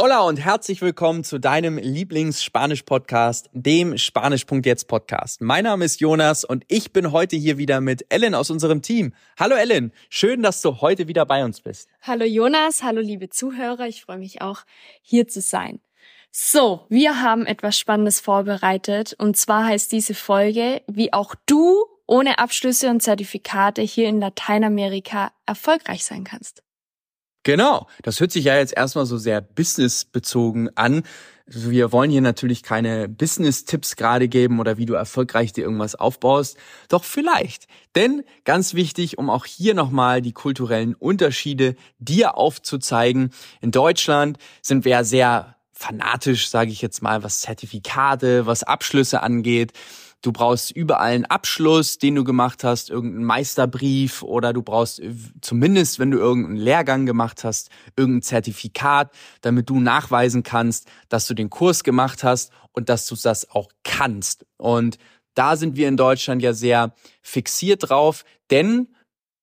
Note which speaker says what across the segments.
Speaker 1: Hola und herzlich willkommen zu deinem Lieblings-Spanisch-Podcast, dem Spanisch.jetzt Podcast. Mein Name ist Jonas und ich bin heute hier wieder mit Ellen aus unserem Team. Hallo Ellen, schön, dass du heute wieder bei uns bist.
Speaker 2: Hallo Jonas, hallo liebe Zuhörer, ich freue mich auch hier zu sein. So, wir haben etwas Spannendes vorbereitet und zwar heißt diese Folge, wie auch du ohne Abschlüsse und Zertifikate hier in Lateinamerika erfolgreich sein kannst.
Speaker 1: Genau, das hört sich ja jetzt erstmal so sehr businessbezogen an. Wir wollen hier natürlich keine Business-Tipps gerade geben oder wie du erfolgreich dir irgendwas aufbaust. Doch vielleicht. Denn ganz wichtig, um auch hier nochmal die kulturellen Unterschiede dir aufzuzeigen. In Deutschland sind wir ja sehr fanatisch, sage ich jetzt mal, was Zertifikate, was Abschlüsse angeht. Du brauchst überall einen Abschluss, den du gemacht hast, irgendeinen Meisterbrief oder du brauchst äh, zumindest, wenn du irgendeinen Lehrgang gemacht hast, irgendein Zertifikat, damit du nachweisen kannst, dass du den Kurs gemacht hast und dass du das auch kannst. Und da sind wir in Deutschland ja sehr fixiert drauf, denn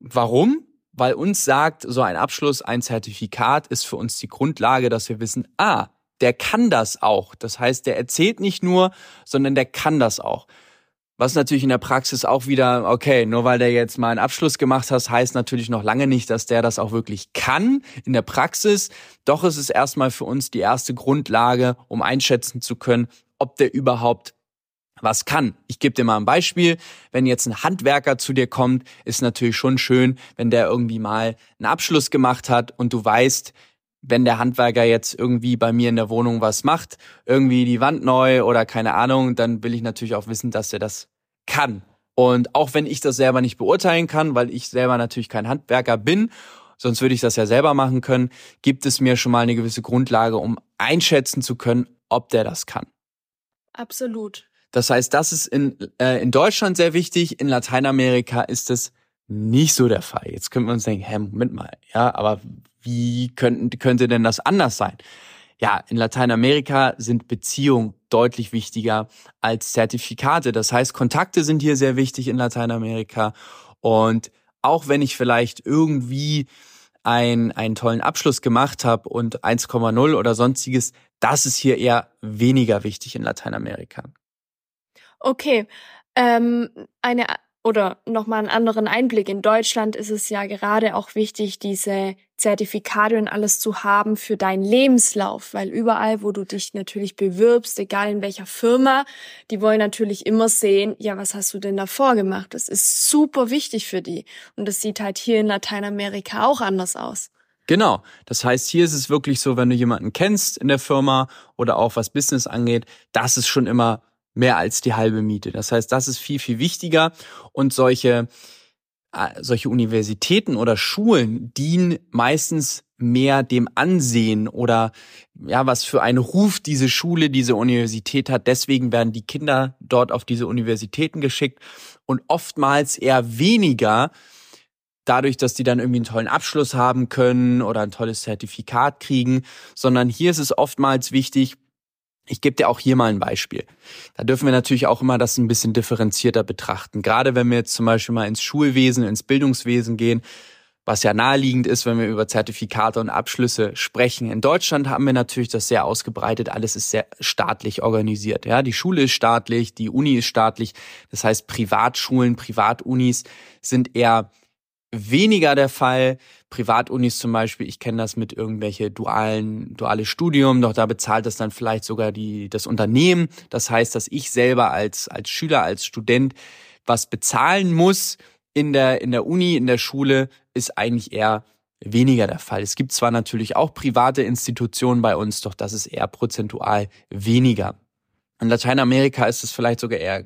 Speaker 1: warum? Weil uns sagt, so ein Abschluss, ein Zertifikat ist für uns die Grundlage, dass wir wissen, ah, der kann das auch. Das heißt, der erzählt nicht nur, sondern der kann das auch. Was natürlich in der Praxis auch wieder, okay, nur weil der jetzt mal einen Abschluss gemacht hat, heißt natürlich noch lange nicht, dass der das auch wirklich kann in der Praxis. Doch es ist erstmal für uns die erste Grundlage, um einschätzen zu können, ob der überhaupt was kann. Ich gebe dir mal ein Beispiel. Wenn jetzt ein Handwerker zu dir kommt, ist natürlich schon schön, wenn der irgendwie mal einen Abschluss gemacht hat und du weißt, wenn der Handwerker jetzt irgendwie bei mir in der Wohnung was macht, irgendwie die Wand neu oder keine Ahnung, dann will ich natürlich auch wissen, dass er das kann. Und auch wenn ich das selber nicht beurteilen kann, weil ich selber natürlich kein Handwerker bin, sonst würde ich das ja selber machen können, gibt es mir schon mal eine gewisse Grundlage, um einschätzen zu können, ob der das kann.
Speaker 2: Absolut.
Speaker 1: Das heißt, das ist in, äh, in Deutschland sehr wichtig, in Lateinamerika ist es nicht so der Fall. Jetzt könnten wir uns denken, hä, Moment mal, ja, aber wie könnten, könnte denn das anders sein? Ja, in Lateinamerika sind Beziehungen deutlich wichtiger als Zertifikate. Das heißt, Kontakte sind hier sehr wichtig in Lateinamerika. Und auch wenn ich vielleicht irgendwie ein, einen tollen Abschluss gemacht habe und 1,0 oder sonstiges, das ist hier eher weniger wichtig in Lateinamerika.
Speaker 2: Okay, ähm, eine oder nochmal einen anderen Einblick. In Deutschland ist es ja gerade auch wichtig, diese Zertifikate und alles zu haben für deinen Lebenslauf, weil überall, wo du dich natürlich bewirbst, egal in welcher Firma, die wollen natürlich immer sehen, ja, was hast du denn davor gemacht? Das ist super wichtig für die. Und das sieht halt hier in Lateinamerika auch anders aus.
Speaker 1: Genau. Das heißt, hier ist es wirklich so, wenn du jemanden kennst in der Firma oder auch was Business angeht, das ist schon immer mehr als die halbe Miete. Das heißt, das ist viel, viel wichtiger und solche, äh, solche Universitäten oder Schulen dienen meistens mehr dem Ansehen oder ja, was für einen Ruf diese Schule, diese Universität hat. Deswegen werden die Kinder dort auf diese Universitäten geschickt und oftmals eher weniger dadurch, dass die dann irgendwie einen tollen Abschluss haben können oder ein tolles Zertifikat kriegen, sondern hier ist es oftmals wichtig, ich gebe dir auch hier mal ein Beispiel. Da dürfen wir natürlich auch immer das ein bisschen differenzierter betrachten. Gerade wenn wir jetzt zum Beispiel mal ins Schulwesen, ins Bildungswesen gehen, was ja naheliegend ist, wenn wir über Zertifikate und Abschlüsse sprechen. In Deutschland haben wir natürlich das sehr ausgebreitet. Alles ist sehr staatlich organisiert. Ja, die Schule ist staatlich, die Uni ist staatlich. Das heißt, Privatschulen, Privatunis sind eher weniger der Fall. Privatunis zum Beispiel, ich kenne das mit irgendwelche dualen, duale Studium, doch da bezahlt das dann vielleicht sogar die, das Unternehmen. Das heißt, dass ich selber als, als Schüler, als Student was bezahlen muss in der, in der Uni, in der Schule, ist eigentlich eher weniger der Fall. Es gibt zwar natürlich auch private Institutionen bei uns, doch das ist eher prozentual weniger. In Lateinamerika ist es vielleicht sogar eher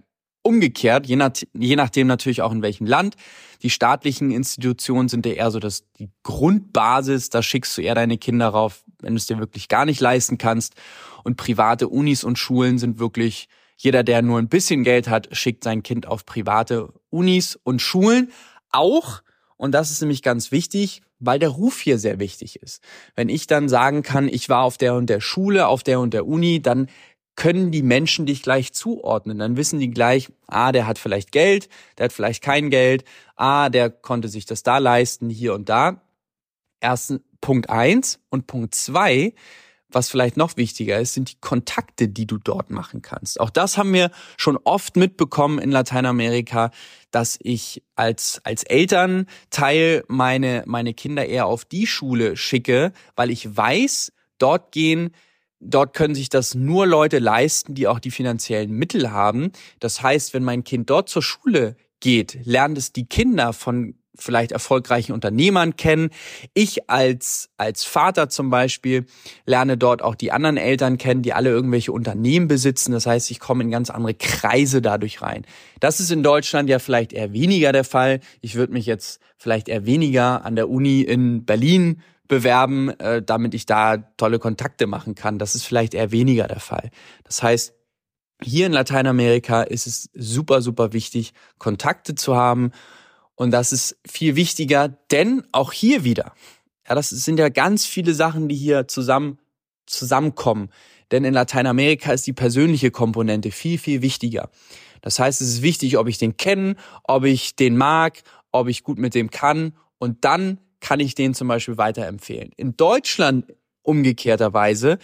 Speaker 1: umgekehrt, je, nach, je nachdem natürlich auch in welchem Land. Die staatlichen Institutionen sind ja eher so das, die Grundbasis, da schickst du eher deine Kinder rauf, wenn du es dir wirklich gar nicht leisten kannst. Und private Unis und Schulen sind wirklich, jeder, der nur ein bisschen Geld hat, schickt sein Kind auf private Unis und Schulen. Auch, und das ist nämlich ganz wichtig, weil der Ruf hier sehr wichtig ist. Wenn ich dann sagen kann, ich war auf der und der Schule, auf der und der Uni, dann können die Menschen dich gleich zuordnen. Dann wissen die gleich, ah, der hat vielleicht Geld, der hat vielleicht kein Geld, ah, der konnte sich das da leisten, hier und da. Ersten Punkt eins und Punkt zwei, was vielleicht noch wichtiger ist, sind die Kontakte, die du dort machen kannst. Auch das haben wir schon oft mitbekommen in Lateinamerika, dass ich als, als Elternteil meine, meine Kinder eher auf die Schule schicke, weil ich weiß, dort gehen Dort können sich das nur Leute leisten, die auch die finanziellen Mittel haben. Das heißt, wenn mein Kind dort zur Schule geht, lernt es die Kinder von vielleicht erfolgreichen Unternehmern kennen. Ich als, als Vater zum Beispiel lerne dort auch die anderen Eltern kennen, die alle irgendwelche Unternehmen besitzen. Das heißt, ich komme in ganz andere Kreise dadurch rein. Das ist in Deutschland ja vielleicht eher weniger der Fall. Ich würde mich jetzt vielleicht eher weniger an der Uni in Berlin bewerben, äh, damit ich da tolle Kontakte machen kann. Das ist vielleicht eher weniger der Fall. Das heißt, hier in Lateinamerika ist es super, super wichtig, Kontakte zu haben und das ist viel wichtiger, denn auch hier wieder, ja, das sind ja ganz viele Sachen, die hier zusammen, zusammenkommen. Denn in Lateinamerika ist die persönliche Komponente viel, viel wichtiger. Das heißt, es ist wichtig, ob ich den kenne, ob ich den mag, ob ich gut mit dem kann. Und dann kann ich den zum Beispiel weiterempfehlen. In Deutschland umgekehrterweise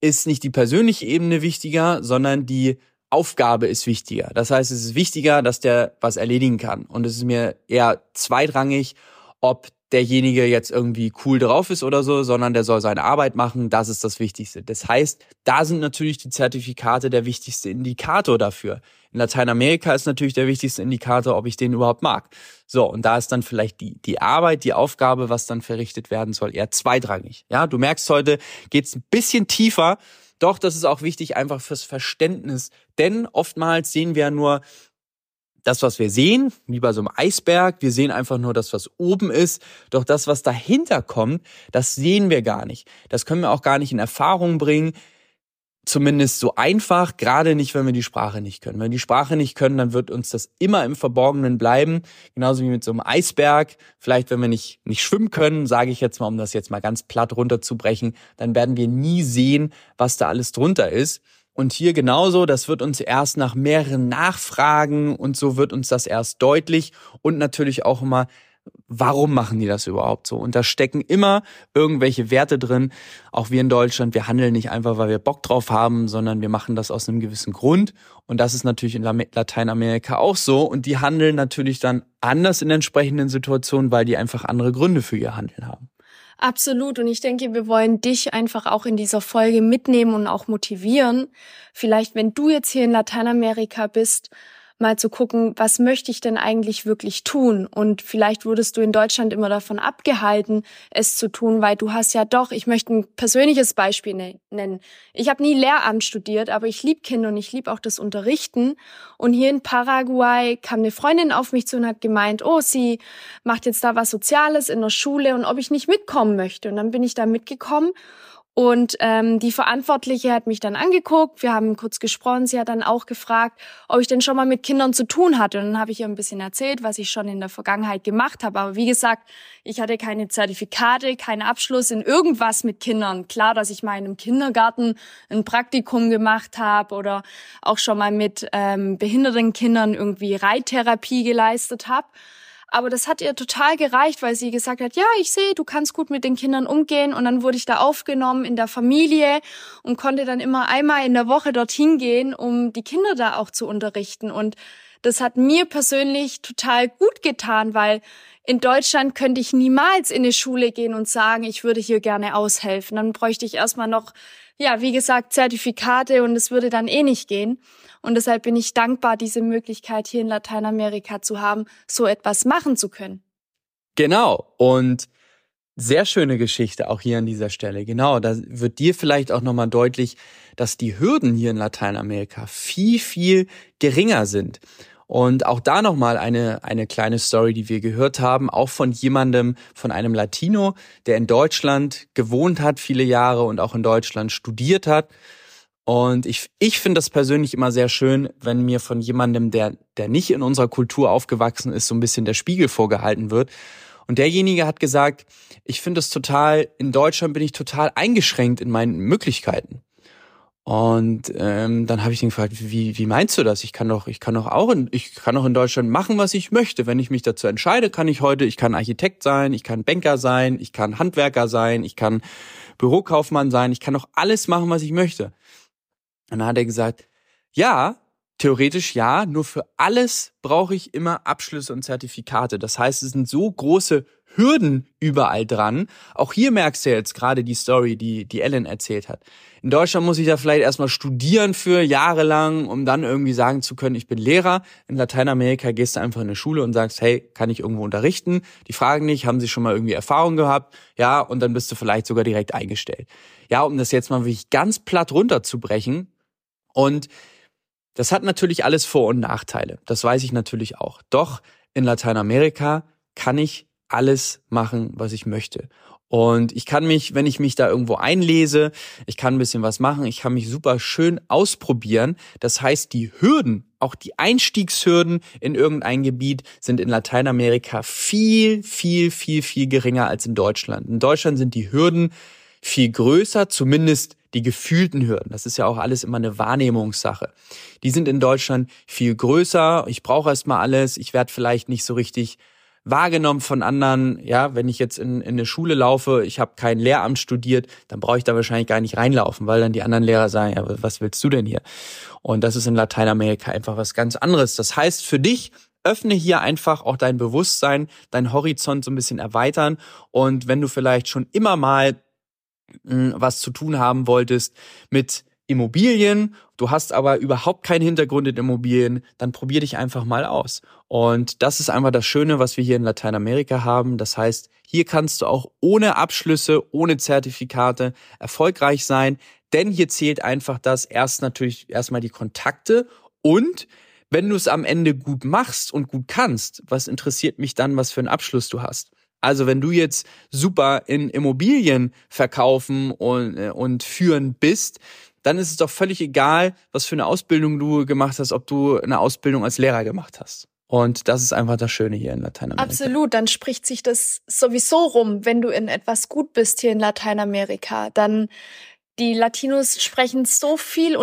Speaker 1: ist nicht die persönliche Ebene wichtiger, sondern die Aufgabe ist wichtiger. Das heißt, es ist wichtiger, dass der was erledigen kann. Und es ist mir eher zweitrangig, ob derjenige jetzt irgendwie cool drauf ist oder so, sondern der soll seine Arbeit machen. Das ist das Wichtigste. Das heißt, da sind natürlich die Zertifikate der wichtigste Indikator dafür. In Lateinamerika ist natürlich der wichtigste Indikator, ob ich den überhaupt mag. So, und da ist dann vielleicht die, die Arbeit, die Aufgabe, was dann verrichtet werden soll, eher zweitrangig. Ja, du merkst heute, geht's ein bisschen tiefer doch, das ist auch wichtig einfach fürs Verständnis. Denn oftmals sehen wir nur das, was wir sehen, wie bei so einem Eisberg. Wir sehen einfach nur das, was oben ist. Doch das, was dahinter kommt, das sehen wir gar nicht. Das können wir auch gar nicht in Erfahrung bringen zumindest so einfach, gerade nicht, wenn wir die Sprache nicht können. Wenn wir die Sprache nicht können, dann wird uns das immer im Verborgenen bleiben, genauso wie mit so einem Eisberg. Vielleicht, wenn wir nicht, nicht schwimmen können, sage ich jetzt mal, um das jetzt mal ganz platt runterzubrechen, dann werden wir nie sehen, was da alles drunter ist. Und hier genauso, das wird uns erst nach mehreren Nachfragen und so wird uns das erst deutlich und natürlich auch immer warum machen die das überhaupt so? Und da stecken immer irgendwelche Werte drin. Auch wir in Deutschland, wir handeln nicht einfach, weil wir Bock drauf haben, sondern wir machen das aus einem gewissen Grund. Und das ist natürlich in Lateinamerika auch so. Und die handeln natürlich dann anders in entsprechenden Situationen, weil die einfach andere Gründe für ihr Handeln haben.
Speaker 2: Absolut. Und ich denke, wir wollen dich einfach auch in dieser Folge mitnehmen und auch motivieren. Vielleicht, wenn du jetzt hier in Lateinamerika bist, mal zu gucken, was möchte ich denn eigentlich wirklich tun? Und vielleicht wurdest du in Deutschland immer davon abgehalten, es zu tun, weil du hast ja doch, ich möchte ein persönliches Beispiel ne-, nennen. Ich habe nie Lehramt studiert, aber ich liebe Kinder und ich liebe auch das Unterrichten. Und hier in Paraguay kam eine Freundin auf mich zu und hat gemeint, oh, sie macht jetzt da was Soziales in der Schule und ob ich nicht mitkommen möchte. Und dann bin ich da mitgekommen und ähm, die Verantwortliche hat mich dann angeguckt, wir haben kurz gesprochen, sie hat dann auch gefragt, ob ich denn schon mal mit Kindern zu tun hatte. Und dann habe ich ihr ein bisschen erzählt, was ich schon in der Vergangenheit gemacht habe. Aber wie gesagt, ich hatte keine Zertifikate, keinen Abschluss in irgendwas mit Kindern. Klar, dass ich mal in einem Kindergarten ein Praktikum gemacht habe oder auch schon mal mit ähm, behinderten Kindern irgendwie Reittherapie geleistet habe. Aber das hat ihr total gereicht, weil sie gesagt hat, ja, ich sehe, du kannst gut mit den Kindern umgehen. Und dann wurde ich da aufgenommen in der Familie und konnte dann immer einmal in der Woche dorthin gehen, um die Kinder da auch zu unterrichten. Und das hat mir persönlich total gut getan, weil in Deutschland könnte ich niemals in eine Schule gehen und sagen, ich würde hier gerne aushelfen. Dann bräuchte ich erstmal noch, ja, wie gesagt, Zertifikate und es würde dann eh nicht gehen. Und deshalb bin ich dankbar, diese Möglichkeit hier in Lateinamerika zu haben, so etwas machen zu können.
Speaker 1: Genau. Und sehr schöne Geschichte auch hier an dieser Stelle. Genau, da wird dir vielleicht auch nochmal deutlich, dass die Hürden hier in Lateinamerika viel, viel geringer sind. Und auch da nochmal eine, eine kleine Story, die wir gehört haben, auch von jemandem, von einem Latino, der in Deutschland gewohnt hat, viele Jahre und auch in Deutschland studiert hat und ich, ich finde das persönlich immer sehr schön, wenn mir von jemandem, der, der nicht in unserer Kultur aufgewachsen ist, so ein bisschen der Spiegel vorgehalten wird. Und derjenige hat gesagt, ich finde es total, in Deutschland bin ich total eingeschränkt in meinen Möglichkeiten. Und ähm, dann habe ich ihn gefragt, wie, wie meinst du das? Ich kann doch, ich kann doch auch in, ich kann doch in Deutschland machen, was ich möchte. Wenn ich mich dazu entscheide, kann ich heute, ich kann Architekt sein, ich kann Banker sein, ich kann Handwerker sein, ich kann Bürokaufmann sein, ich kann doch alles machen, was ich möchte. Und dann hat er gesagt, ja, theoretisch ja, nur für alles brauche ich immer Abschlüsse und Zertifikate. Das heißt, es sind so große Hürden überall dran. Auch hier merkst du jetzt gerade die Story, die, die Ellen erzählt hat. In Deutschland muss ich da vielleicht erstmal studieren für jahrelang, um dann irgendwie sagen zu können, ich bin Lehrer. In Lateinamerika gehst du einfach in eine Schule und sagst, hey, kann ich irgendwo unterrichten? Die fragen nicht, haben sie schon mal irgendwie Erfahrung gehabt? Ja, und dann bist du vielleicht sogar direkt eingestellt. Ja, um das jetzt mal wirklich ganz platt runterzubrechen. Und das hat natürlich alles Vor- und Nachteile. Das weiß ich natürlich auch. Doch in Lateinamerika kann ich alles machen, was ich möchte. Und ich kann mich, wenn ich mich da irgendwo einlese, ich kann ein bisschen was machen, ich kann mich super schön ausprobieren. Das heißt, die Hürden, auch die Einstiegshürden in irgendein Gebiet sind in Lateinamerika viel, viel, viel, viel geringer als in Deutschland. In Deutschland sind die Hürden viel größer, zumindest die gefühlten Hürden. Das ist ja auch alles immer eine Wahrnehmungssache. Die sind in Deutschland viel größer. Ich brauche erstmal alles. Ich werde vielleicht nicht so richtig wahrgenommen von anderen. Ja, wenn ich jetzt in, in eine Schule laufe, ich habe kein Lehramt studiert, dann brauche ich da wahrscheinlich gar nicht reinlaufen, weil dann die anderen Lehrer sagen, ja, was willst du denn hier? Und das ist in Lateinamerika einfach was ganz anderes. Das heißt für dich, öffne hier einfach auch dein Bewusstsein, dein Horizont so ein bisschen erweitern. Und wenn du vielleicht schon immer mal was zu tun haben wolltest mit Immobilien, du hast aber überhaupt keinen Hintergrund in Immobilien, dann probier dich einfach mal aus. Und das ist einfach das Schöne, was wir hier in Lateinamerika haben. Das heißt, hier kannst du auch ohne Abschlüsse, ohne Zertifikate erfolgreich sein, denn hier zählt einfach das erst natürlich erstmal die Kontakte und wenn du es am Ende gut machst und gut kannst, was interessiert mich dann, was für einen Abschluss du hast? Also wenn du jetzt super in Immobilien verkaufen und, äh, und führen bist, dann ist es doch völlig egal, was für eine Ausbildung du gemacht hast, ob du eine Ausbildung als Lehrer gemacht hast. Und das ist einfach das Schöne hier in Lateinamerika.
Speaker 2: Absolut, dann spricht sich das sowieso rum, wenn du in etwas gut bist hier in Lateinamerika. Dann die Latinos sprechen so viel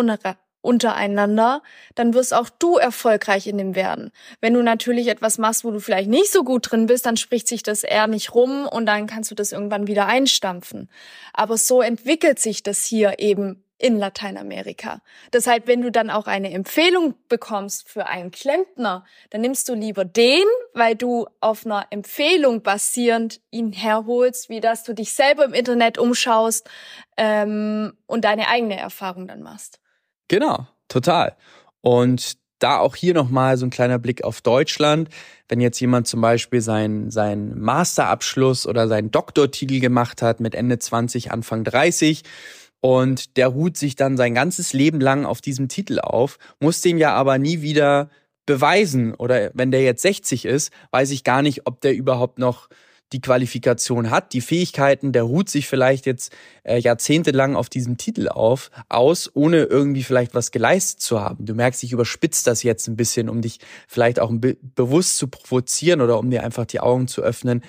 Speaker 2: untereinander, dann wirst auch du erfolgreich in dem werden. Wenn du natürlich etwas machst, wo du vielleicht nicht so gut drin bist, dann spricht sich das eher nicht rum und dann kannst du das irgendwann wieder einstampfen. Aber so entwickelt sich das hier eben in Lateinamerika. Deshalb, wenn du dann auch eine Empfehlung bekommst für einen Klempner, dann nimmst du lieber den, weil du auf einer Empfehlung basierend ihn herholst, wie dass du dich selber im Internet umschaust ähm, und deine eigene Erfahrung dann machst.
Speaker 1: Genau, total. Und da auch hier nochmal so ein kleiner Blick auf Deutschland. Wenn jetzt jemand zum Beispiel seinen, seinen Masterabschluss oder seinen Doktortitel gemacht hat mit Ende 20, Anfang 30, und der ruht sich dann sein ganzes Leben lang auf diesem Titel auf, muss den ja aber nie wieder beweisen. Oder wenn der jetzt 60 ist, weiß ich gar nicht, ob der überhaupt noch die Qualifikation hat, die Fähigkeiten, der ruht sich vielleicht jetzt äh, jahrzehntelang auf diesem Titel auf, aus, ohne irgendwie vielleicht was geleistet zu haben. Du merkst, ich überspitze das jetzt ein bisschen, um dich vielleicht auch be bewusst zu provozieren oder um dir einfach die Augen zu öffnen.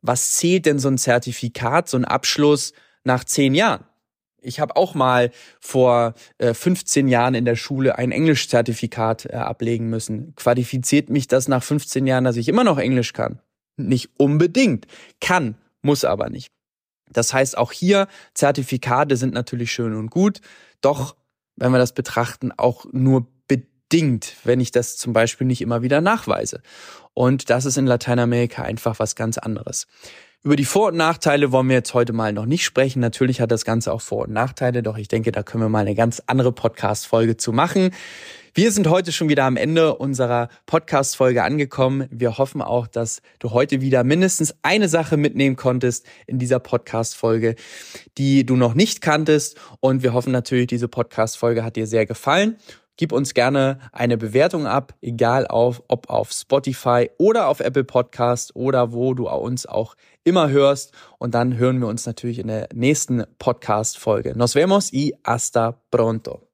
Speaker 1: Was zählt denn so ein Zertifikat, so ein Abschluss nach zehn Jahren? Ich habe auch mal vor äh, 15 Jahren in der Schule ein Englischzertifikat äh, ablegen müssen. Qualifiziert mich das nach 15 Jahren, dass ich immer noch Englisch kann? Nicht unbedingt. Kann, muss aber nicht. Das heißt, auch hier Zertifikate sind natürlich schön und gut, doch wenn wir das betrachten, auch nur bedingt, wenn ich das zum Beispiel nicht immer wieder nachweise. Und das ist in Lateinamerika einfach was ganz anderes. Über die Vor- und Nachteile wollen wir jetzt heute mal noch nicht sprechen. Natürlich hat das Ganze auch Vor- und Nachteile, doch ich denke, da können wir mal eine ganz andere Podcast-Folge zu machen. Wir sind heute schon wieder am Ende unserer Podcast-Folge angekommen. Wir hoffen auch, dass du heute wieder mindestens eine Sache mitnehmen konntest in dieser Podcast-Folge, die du noch nicht kanntest. Und wir hoffen natürlich, diese Podcast-Folge hat dir sehr gefallen. Gib uns gerne eine Bewertung ab, egal auf, ob auf Spotify oder auf Apple Podcast oder wo du uns auch immer hörst. Und dann hören wir uns natürlich in der nächsten Podcast-Folge. Nos vemos y hasta pronto.